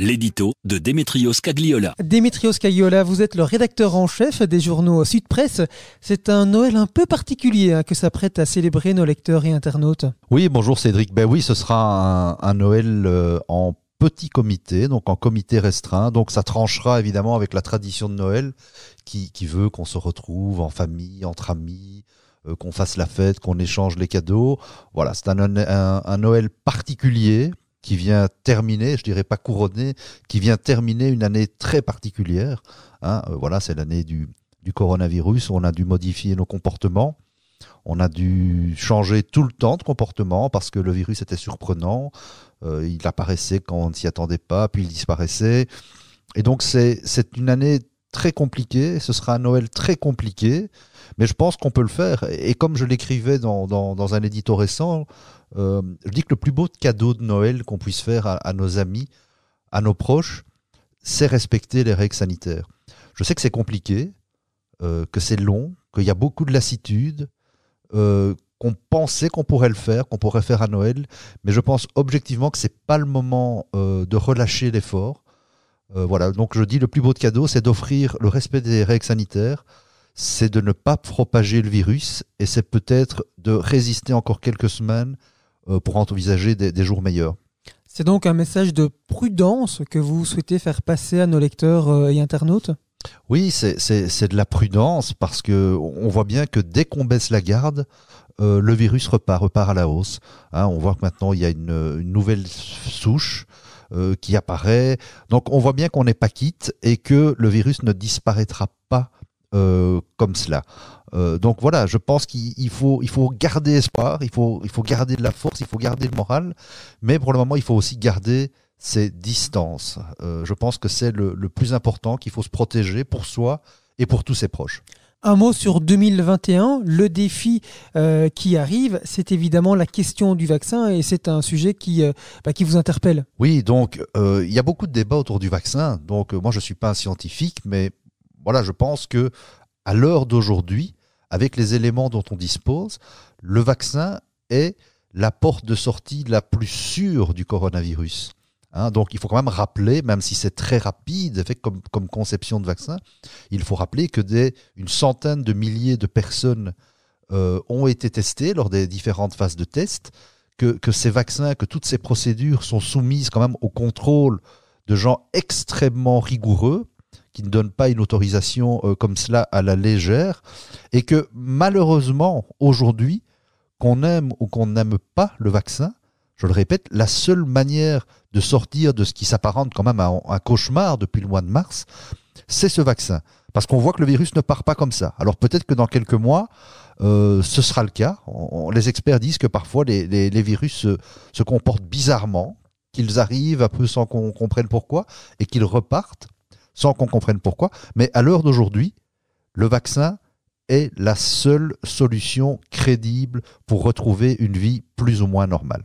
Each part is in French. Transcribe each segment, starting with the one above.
l'édito de Démétrios Cagliola. Démétrios Cagliola, vous êtes le rédacteur en chef des journaux Sud Presse. C'est un Noël un peu particulier hein, que s'apprête à célébrer nos lecteurs et internautes. Oui, bonjour Cédric. Ben oui, ce sera un, Noël euh, en petit comité, donc en comité restreint. Donc ça tranchera évidemment avec la tradition de Noël qui, veut qu'on se retrouve en famille, entre amis, euh, qu'on fasse la fête, qu'on échange les cadeaux. Voilà, c'est un, Noël particulier qui vient terminer, je dirais pas couronner, qui vient terminer une année très particulière. Hein. Euh, voilà, c'est l'année du, du coronavirus. On a dû modifier nos comportements. On a dû changer tout le temps de comportement parce que le virus était surprenant. Euh, il apparaissait quand on ne s'y attendait pas, puis il disparaissait. Et donc c'est une année très compliquée. Ce sera un Noël très compliqué, mais je pense qu'on peut le faire. Et comme je l'écrivais dans, un édito récent, euh, je dis que le plus beau cadeau de Noël qu'on puisse faire à, nos amis, à nos proches, c'est respecter les règles sanitaires. Je sais que c'est compliqué, euh, que c'est long, qu'il y a beaucoup de lassitude, euh, qu'on pensait qu'on pourrait le faire, qu'on pourrait faire à Noël, mais je pense objectivement que c'est pas le moment de relâcher l'effort. Voilà, donc je dis le plus beau de cadeau, c'est d'offrir le respect des règles sanitaires, c'est de ne pas propager le virus et c'est peut-être de résister encore quelques semaines euh, pour envisager des, jours meilleurs. C'est donc un message de prudence que vous souhaitez faire passer à nos lecteurs euh, et internautes? Oui, c'est de la prudence parce que on voit bien que dès qu'on baisse la garde, euh, le virus repart, repart à la hausse. Hein, on voit que maintenant il y a une, nouvelle souche qui apparaît. Donc on voit bien qu'on n'est pas quitte et que le virus ne disparaîtra pas comme cela. Euh, donc voilà, je pense qu'il faut, il faut garder espoir, il faut, il faut garder de la force, il faut garder le moral, mais pour le moment, il faut aussi garder ses distances. Euh, je pense que c'est le, plus important, qu'il faut se protéger pour soi et pour tous ses proches. Un mot sur 2021, le défi euh, qui arrive, c'est évidemment la question du vaccin et c'est un sujet qui, bah, qui vous interpelle. Oui, donc il y a beaucoup de débats autour du vaccin. Donc moi je ne suis pas un scientifique, mais voilà, je pense que à l'heure d'aujourd'hui, avec les éléments dont on dispose, le vaccin est la porte de sortie la plus sûre du coronavirus. Hein, donc il faut quand même rappeler, même si c'est très rapide fait, comme, comme, conception de vaccin, il faut rappeler que des, une centaine de milliers de personnes euh, ont été testées lors des différentes phases de test, que, que, ces vaccins, que toutes ces procédures sont soumises quand même au contrôle de gens extrêmement rigoureux, qui ne donne pas une autorisation euh, comme cela à la légère, et que malheureusement, aujourd'hui, qu'on aime ou qu'on n'aime pas le vaccin, je le répète, la seule manière de sortir de ce qui s'apparente quand même à un cauchemar depuis le mois de mars, c'est ce vaccin. Parce qu'on voit que le virus ne part pas comme ça. Alors peut-être que dans quelques mois, euh, ce sera le cas. les experts disent que parfois les, virus se, se, comportent bizarrement, qu'ils arrivent un peu sans qu'on comprenne pourquoi, et qu'ils repartent sans qu'on comprenne pourquoi. Mais à l'heure d'aujourd'hui, le vaccin est la seule solution crédible pour retrouver une vie plus ou moins normale.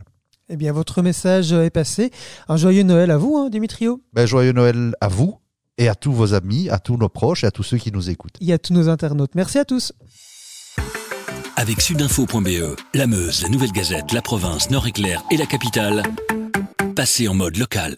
Eh bien, votre message est passé. Un joyeux Noël à vous, hein, Dimitrio. Ben, joyeux Noël à vous et à tous vos amis, à tous nos proches et à tous ceux qui nous écoutent. Et à tous nos internautes. Merci à tous. Avec sudinfo.be, la Meuse, la Nouvelle Gazette, la province, Nord-Éclair et la capitale, passez en mode local.